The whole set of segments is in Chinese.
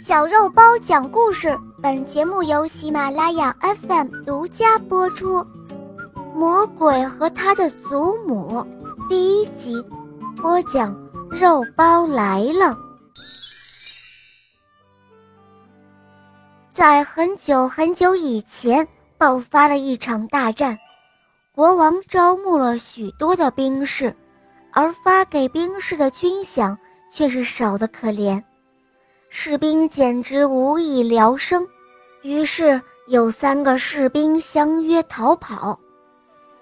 小肉包讲故事，本节目由喜马拉雅 FM 独家播出。《魔鬼和他的祖母》第一集，播讲。肉包来了。在很久很久以前，爆发了一场大战，国王招募了许多的兵士，而发给兵士的军饷却是少得可怜。士兵简直无以聊生，于是有三个士兵相约逃跑。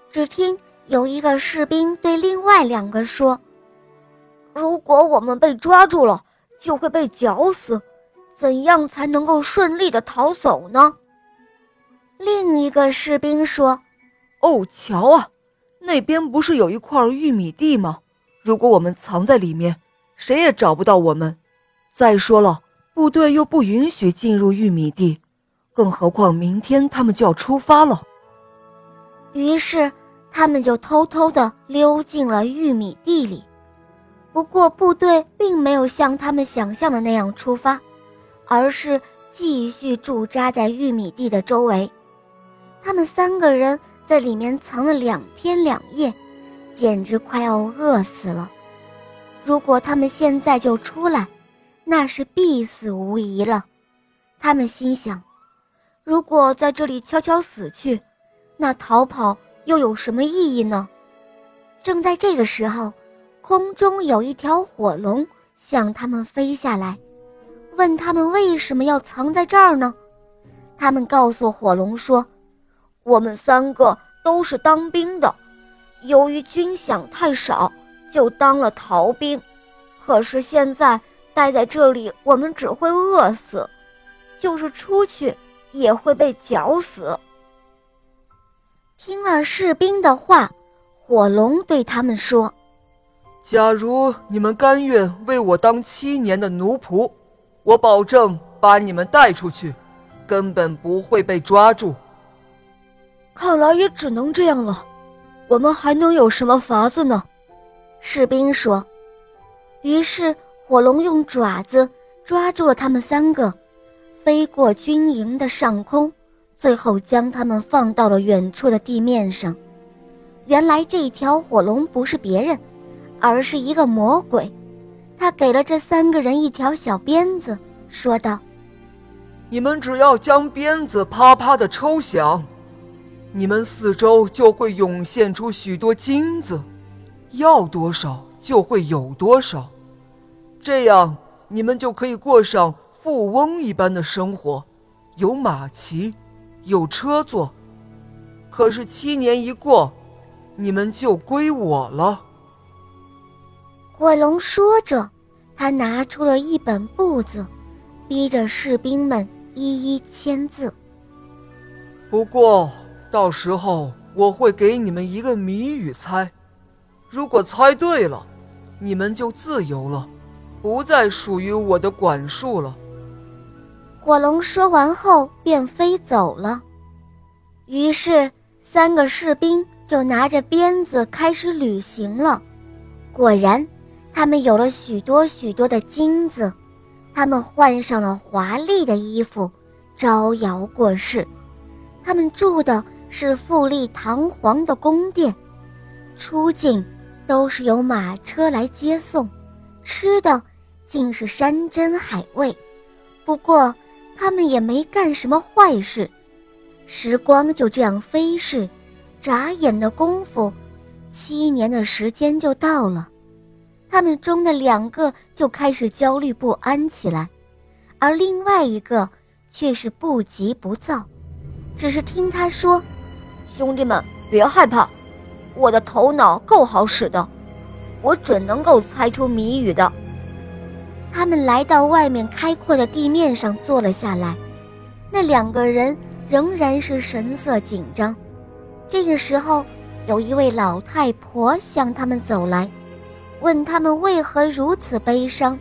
只听有一个士兵对另外两个说：“如果我们被抓住了，就会被绞死，怎样才能够顺利的逃走呢？”另一个士兵说：“哦，瞧啊，那边不是有一块玉米地吗？如果我们藏在里面，谁也找不到我们。”再说了，部队又不允许进入玉米地，更何况明天他们就要出发了。于是他们就偷偷地溜进了玉米地里。不过部队并没有像他们想象的那样出发，而是继续驻扎在玉米地的周围。他们三个人在里面藏了两天两夜，简直快要饿死了。如果他们现在就出来，那是必死无疑了。他们心想：如果在这里悄悄死去，那逃跑又有什么意义呢？正在这个时候，空中有一条火龙向他们飞下来，问他们为什么要藏在这儿呢？他们告诉火龙说：“我们三个都是当兵的，由于军饷太少，就当了逃兵。可是现在……”待在这里，我们只会饿死；就是出去，也会被绞死。听了士兵的话，火龙对他们说：“假如你们甘愿为我当七年的奴仆，我保证把你们带出去，根本不会被抓住。”看来也只能这样了，我们还能有什么法子呢？士兵说。于是。火龙用爪子抓住了他们三个，飞过军营的上空，最后将他们放到了远处的地面上。原来这条火龙不是别人，而是一个魔鬼。他给了这三个人一条小鞭子，说道：“你们只要将鞭子啪啪的抽响，你们四周就会涌现出许多金子，要多少就会有多少。”这样，你们就可以过上富翁一般的生活，有马骑，有车坐。可是七年一过，你们就归我了。火龙说着，他拿出了一本簿子，逼着士兵们一一签字。不过，到时候我会给你们一个谜语猜，如果猜对了，你们就自由了。不再属于我的管束了。火龙说完后便飞走了。于是，三个士兵就拿着鞭子开始旅行了。果然，他们有了许多许多的金子，他们换上了华丽的衣服，招摇过市。他们住的是富丽堂皇的宫殿，出境都是由马车来接送，吃的。竟是山珍海味，不过他们也没干什么坏事。时光就这样飞逝，眨眼的功夫，七年的时间就到了。他们中的两个就开始焦虑不安起来，而另外一个却是不急不躁，只是听他说：“兄弟们，别害怕，我的头脑够好使的，我准能够猜出谜语的。”他们来到外面开阔的地面上坐了下来，那两个人仍然是神色紧张。这个时候，有一位老太婆向他们走来，问他们为何如此悲伤。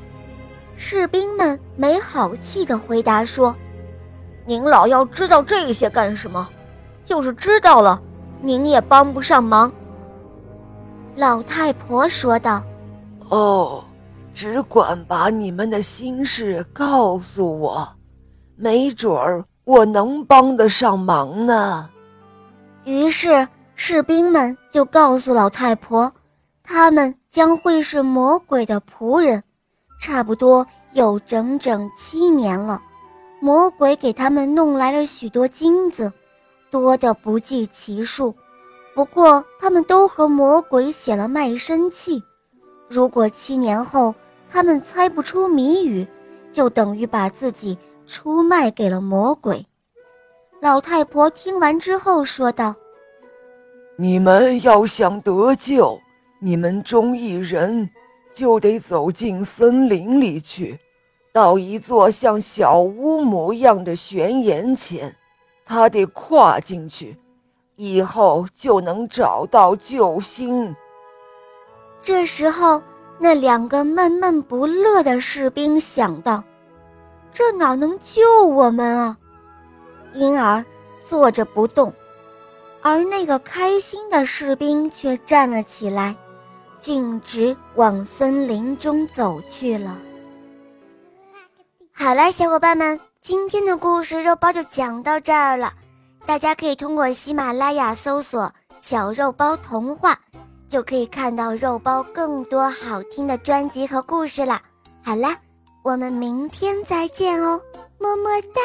士兵们没好气地回答说：“您老要知道这些干什么？就是知道了，您也帮不上忙。”老太婆说道：“哦。”只管把你们的心事告诉我，没准儿我能帮得上忙呢。”于是士兵们就告诉老太婆，他们将会是魔鬼的仆人，差不多有整整七年了。魔鬼给他们弄来了许多金子，多得不计其数。不过，他们都和魔鬼写了卖身契。如果七年后他们猜不出谜语，就等于把自己出卖给了魔鬼。老太婆听完之后说道：“你们要想得救，你们中一人就得走进森林里去。”到一座像小屋模样的悬崖前，他得跨进去，以后就能找到救星。这时候，那两个闷闷不乐的士兵想到：“这哪能救我们啊？”因而坐着不动，而那个开心的士兵却站了起来，径直往森林中走去了。好了，小伙伴们，今天的故事肉包就讲到这儿了。大家可以通过喜马拉雅搜索“小肉包童话”，就可以看到肉包更多好听的专辑和故事了。好啦，我们明天再见哦，么么哒。